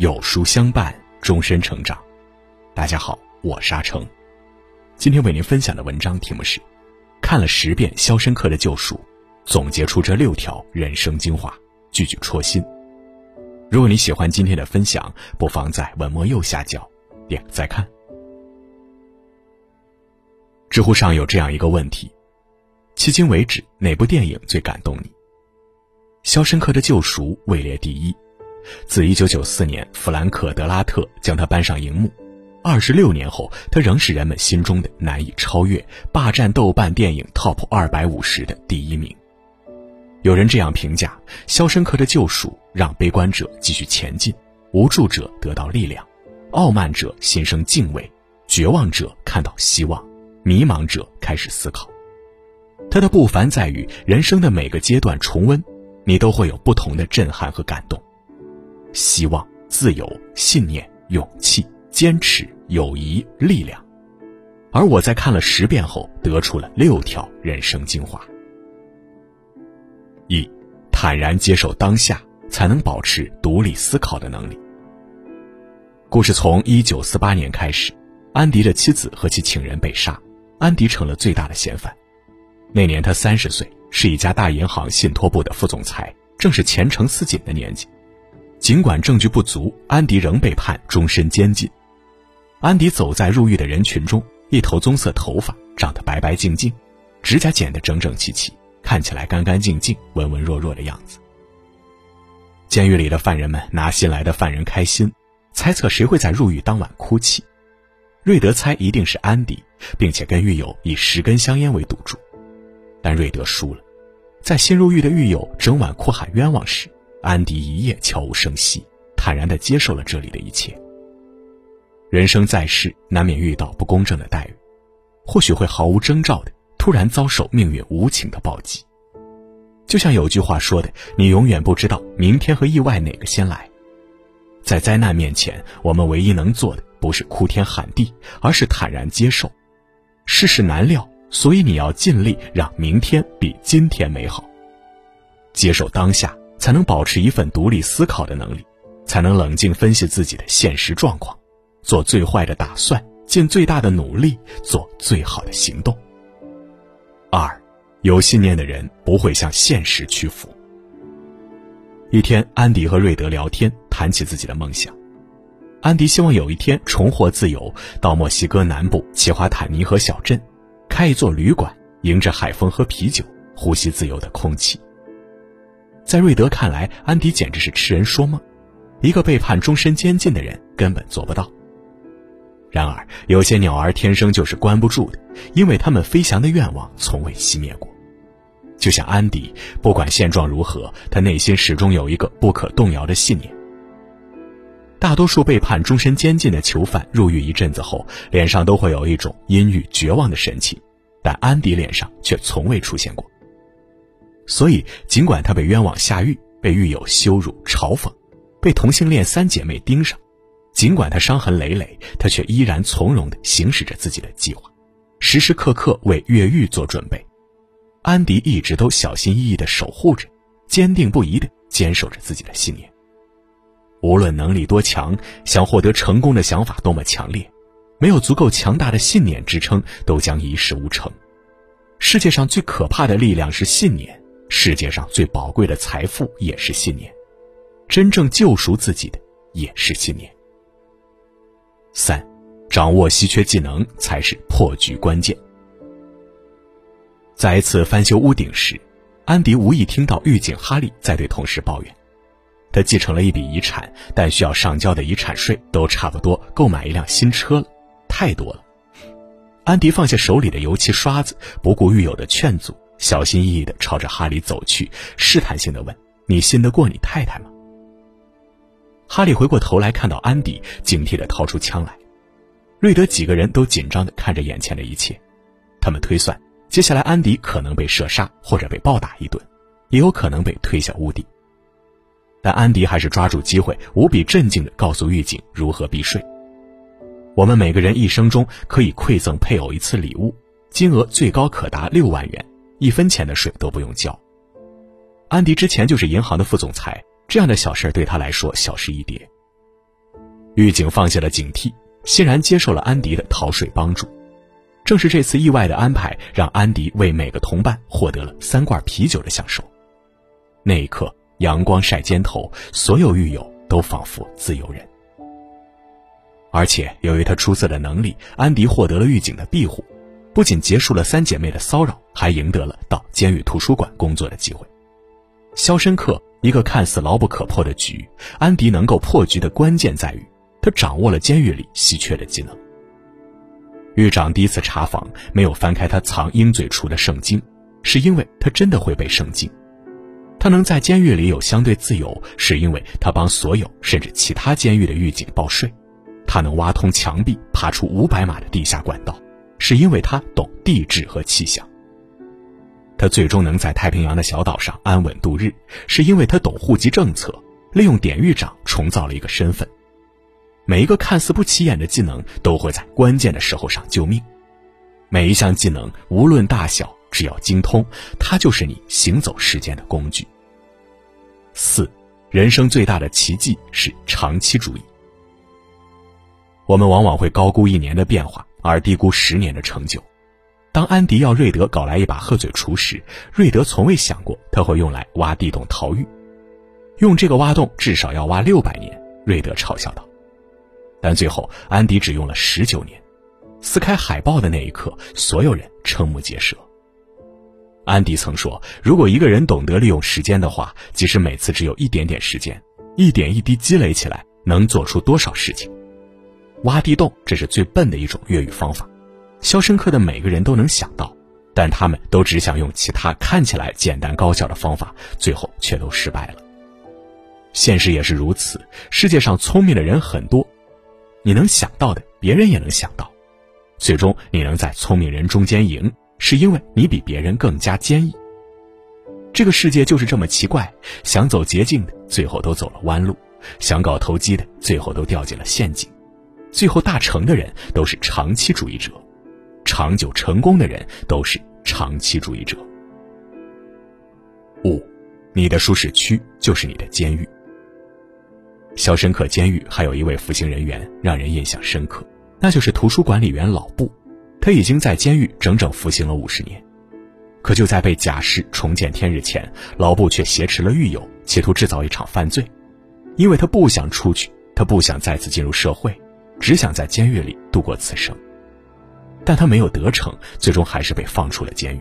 有书相伴，终身成长。大家好，我沙成。今天为您分享的文章题目是：看了十遍《肖申克的救赎》，总结出这六条人生精华，句句戳心。如果你喜欢今天的分享，不妨在文末右下角点个再看。知乎上有这样一个问题：迄今为止，哪部电影最感动你？《肖申克的救赎》位列第一。自1994年弗兰克·德拉特将他搬上荧幕，二十六年后，他仍是人们心中的难以超越、霸占豆瓣电影 TOP 二百五十的第一名。有人这样评价：《肖申克的救赎》让悲观者继续前进，无助者得到力量，傲慢者心生敬畏，绝望者看到希望，迷茫者开始思考。他的不凡在于，人生的每个阶段重温，你都会有不同的震撼和感动。希望、自由、信念、勇气、坚持、友谊、力量，而我在看了十遍后，得出了六条人生精华：一、坦然接受当下，才能保持独立思考的能力。故事从一九四八年开始，安迪的妻子和其情人被杀，安迪成了最大的嫌犯。那年他三十岁，是一家大银行信托部的副总裁，正是前程似锦的年纪。尽管证据不足，安迪仍被判终身监禁。安迪走在入狱的人群中，一头棕色头发，长得白白净净，指甲剪得整整齐齐，看起来干干净净、文文弱弱的样子。监狱里的犯人们拿新来的犯人开心，猜测谁会在入狱当晚哭泣。瑞德猜一定是安迪，并且跟狱友以十根香烟为赌注，但瑞德输了。在新入狱的狱友整晚哭喊冤枉时。安迪一夜悄无声息，坦然地接受了这里的一切。人生在世，难免遇到不公正的待遇，或许会毫无征兆的突然遭受命运无情的暴击。就像有句话说的：“你永远不知道明天和意外哪个先来。”在灾难面前，我们唯一能做的不是哭天喊地，而是坦然接受。世事难料，所以你要尽力让明天比今天美好。接受当下。才能保持一份独立思考的能力，才能冷静分析自己的现实状况，做最坏的打算，尽最大的努力，做最好的行动。二，有信念的人不会向现实屈服。一天，安迪和瑞德聊天，谈起自己的梦想。安迪希望有一天重获自由，到墨西哥南部奇华坦尼河小镇，开一座旅馆，迎着海风喝啤酒，呼吸自由的空气。在瑞德看来，安迪简直是痴人说梦，一个被判终身监禁的人根本做不到。然而，有些鸟儿天生就是关不住的，因为他们飞翔的愿望从未熄灭过。就像安迪，不管现状如何，他内心始终有一个不可动摇的信念。大多数被判终身监禁的囚犯入狱一阵子后，脸上都会有一种阴郁绝望的神情，但安迪脸上却从未出现过。所以，尽管他被冤枉下狱，被狱友羞辱嘲讽，被同性恋三姐妹盯上，尽管他伤痕累累，他却依然从容地行使着自己的计划，时时刻刻为越狱做准备。安迪一直都小心翼翼地守护着，坚定不移地坚守着自己的信念。无论能力多强，想获得成功的想法多么强烈，没有足够强大的信念支撑，都将一事无成。世界上最可怕的力量是信念。世界上最宝贵的财富也是信念，真正救赎自己的也是信念。三，掌握稀缺技能才是破局关键。在一次翻修屋顶时，安迪无意听到狱警哈利在对同事抱怨，他继承了一笔遗产，但需要上交的遗产税都差不多够买一辆新车了，太多了。安迪放下手里的油漆刷子，不顾狱友的劝阻。小心翼翼地朝着哈利走去，试探性地问：“你信得过你太太吗？”哈利回过头来，看到安迪，警惕地掏出枪来。瑞德几个人都紧张地看着眼前的一切，他们推算，接下来安迪可能被射杀，或者被暴打一顿，也有可能被推下屋顶。但安迪还是抓住机会，无比镇静地告诉狱警如何避税：“我们每个人一生中可以馈赠配偶一次礼物，金额最高可达六万元。”一分钱的税都不用交。安迪之前就是银行的副总裁，这样的小事对他来说小事一碟。狱警放下了警惕，欣然接受了安迪的逃税帮助。正是这次意外的安排，让安迪为每个同伴获得了三罐啤酒的享受。那一刻，阳光晒肩头，所有狱友都仿佛自由人。而且，由于他出色的能力，安迪获得了狱警的庇护，不仅结束了三姐妹的骚扰，还赢得了到监狱图书馆工作的机会。肖申克一个看似牢不可破的局，安迪能够破局的关键在于，他掌握了监狱里稀缺的技能。狱长第一次查房没有翻开他藏鹰嘴橱的圣经，是因为他真的会背圣经。他能在监狱里有相对自由，是因为他帮所有甚至其他监狱的狱警报税。他能挖通墙壁，爬出五百码的地下管道，是因为他懂地质和气象。他最终能在太平洋的小岛上安稳度日，是因为他懂户籍政策，利用典狱长重造了一个身份。每一个看似不起眼的技能，都会在关键的时候上救命。每一项技能，无论大小，只要精通，它就是你行走时间的工具。四，人生最大的奇迹是长期主义。我们往往会高估一年的变化，而低估十年的成就。当安迪要瑞德搞来一把鹤嘴锄时，瑞德从未想过他会用来挖地洞逃狱。用这个挖洞至少要挖六百年，瑞德嘲笑道。但最后，安迪只用了十九年。撕开海报的那一刻，所有人瞠目结舌。安迪曾说：“如果一个人懂得利用时间的话，即使每次只有一点点时间，一点一滴积累起来，能做出多少事情。”挖地洞，这是最笨的一种越狱方法。肖申克的每个人都能想到，但他们都只想用其他看起来简单高效的方法，最后却都失败了。现实也是如此，世界上聪明的人很多，你能想到的，别人也能想到。最终，你能在聪明人中间赢，是因为你比别人更加坚毅。这个世界就是这么奇怪，想走捷径的，最后都走了弯路；想搞投机的，最后都掉进了陷阱。最后大成的人都是长期主义者，长久成功的人都是长期主义者。五，你的舒适区就是你的监狱。肖申克监狱还有一位服刑人员让人印象深刻，那就是图书管理员老布。他已经在监狱整整服刑了五十年，可就在被假释重见天日前，老布却挟持了狱友，企图制造一场犯罪，因为他不想出去，他不想再次进入社会。只想在监狱里度过此生，但他没有得逞，最终还是被放出了监狱，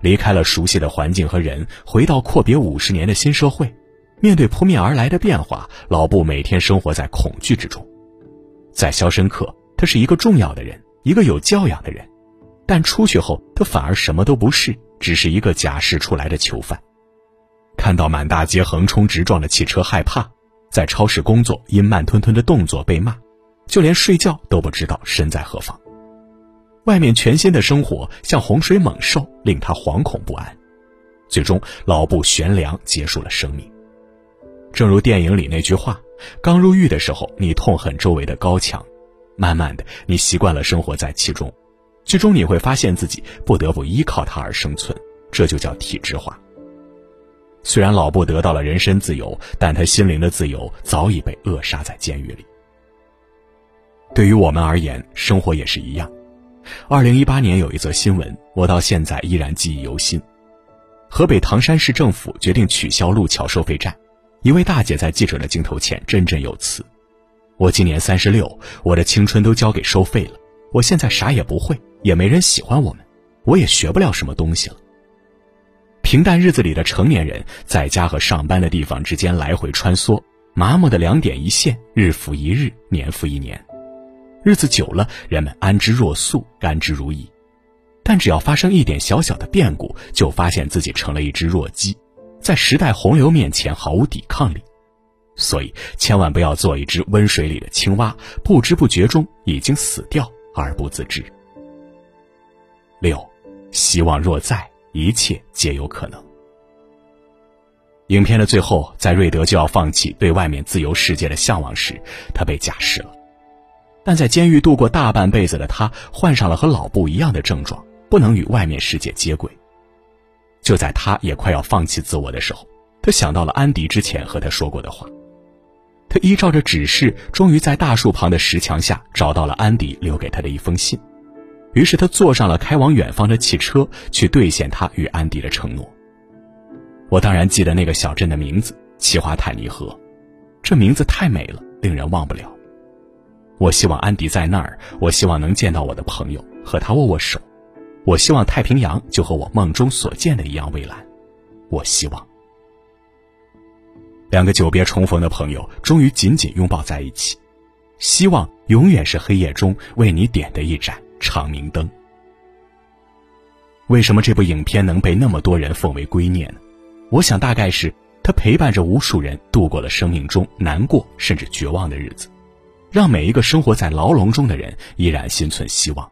离开了熟悉的环境和人，回到阔别五十年的新社会。面对扑面而来的变化，老布每天生活在恐惧之中。在肖申克，他是一个重要的人，一个有教养的人，但出去后，他反而什么都不是，只是一个假释出来的囚犯。看到满大街横冲直撞的汽车，害怕；在超市工作，因慢吞吞的动作被骂。就连睡觉都不知道身在何方，外面全新的生活像洪水猛兽，令他惶恐不安。最终，老布悬梁结束了生命。正如电影里那句话：“刚入狱的时候，你痛恨周围的高墙，慢慢的，你习惯了生活在其中，最终你会发现自己不得不依靠它而生存，这就叫体制化。”虽然老布得到了人身自由，但他心灵的自由早已被扼杀在监狱里。对于我们而言，生活也是一样。二零一八年有一则新闻，我到现在依然记忆犹新。河北唐山市政府决定取消路桥收费站，一位大姐在记者的镜头前振振有词：“我今年三十六，我的青春都交给收费了。我现在啥也不会，也没人喜欢我们，我也学不了什么东西了。”平淡日子里的成年人，在家和上班的地方之间来回穿梭，麻木的两点一线，日复一日，年复一年。日子久了，人们安之若素，甘之如饴。但只要发生一点小小的变故，就发现自己成了一只弱鸡，在时代洪流面前毫无抵抗力。所以，千万不要做一只温水里的青蛙，不知不觉中已经死掉而不自知。六，希望若在，一切皆有可能。影片的最后，在瑞德就要放弃对外面自由世界的向往时，他被假释了。但在监狱度过大半辈子的他，患上了和老布一样的症状，不能与外面世界接轨。就在他也快要放弃自我的时候，他想到了安迪之前和他说过的话。他依照着指示，终于在大树旁的石墙下找到了安迪留给他的一封信。于是他坐上了开往远方的汽车，去兑现他与安迪的承诺。我当然记得那个小镇的名字——奇华坦尼河，这名字太美了，令人忘不了。我希望安迪在那儿，我希望能见到我的朋友，和他握握手。我希望太平洋就和我梦中所见的一样蔚蓝。我希望。两个久别重逢的朋友终于紧紧拥抱在一起，希望永远是黑夜中为你点的一盏长明灯。为什么这部影片能被那么多人奉为圭臬呢？我想大概是它陪伴着无数人度过了生命中难过甚至绝望的日子，让每一个生活在牢笼中的人依然心存希望。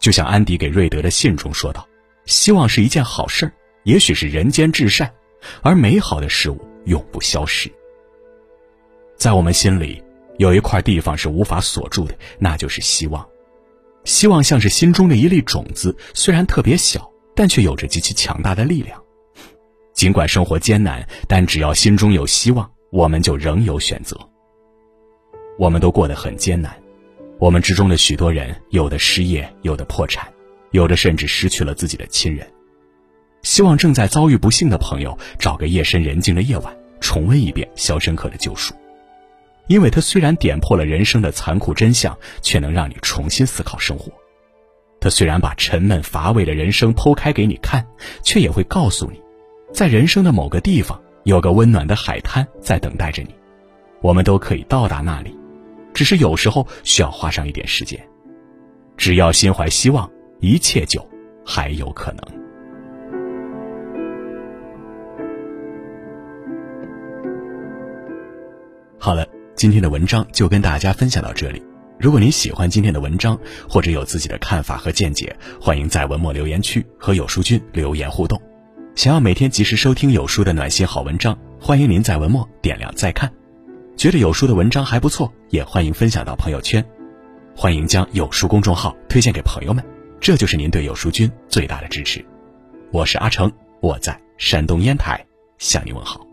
就像安迪给瑞德的信中说道：“希望是一件好事儿，也许是人间至善，而美好的事物。”永不消失。在我们心里，有一块地方是无法锁住的，那就是希望。希望像是心中的一粒种子，虽然特别小，但却有着极其强大的力量。尽管生活艰难，但只要心中有希望，我们就仍有选择。我们都过得很艰难，我们之中的许多人，有的失业，有的破产，有的甚至失去了自己的亲人。希望正在遭遇不幸的朋友找个夜深人静的夜晚，重温一遍《肖申克的救赎》，因为它虽然点破了人生的残酷真相，却能让你重新思考生活。它虽然把沉闷乏味的人生剖开给你看，却也会告诉你，在人生的某个地方有个温暖的海滩在等待着你。我们都可以到达那里，只是有时候需要花上一点时间。只要心怀希望，一切就还有可能。好了，今天的文章就跟大家分享到这里。如果您喜欢今天的文章，或者有自己的看法和见解，欢迎在文末留言区和有书君留言互动。想要每天及时收听有书的暖心好文章，欢迎您在文末点亮再看。觉得有书的文章还不错，也欢迎分享到朋友圈。欢迎将有书公众号推荐给朋友们，这就是您对有书君最大的支持。我是阿成，我在山东烟台向您问好。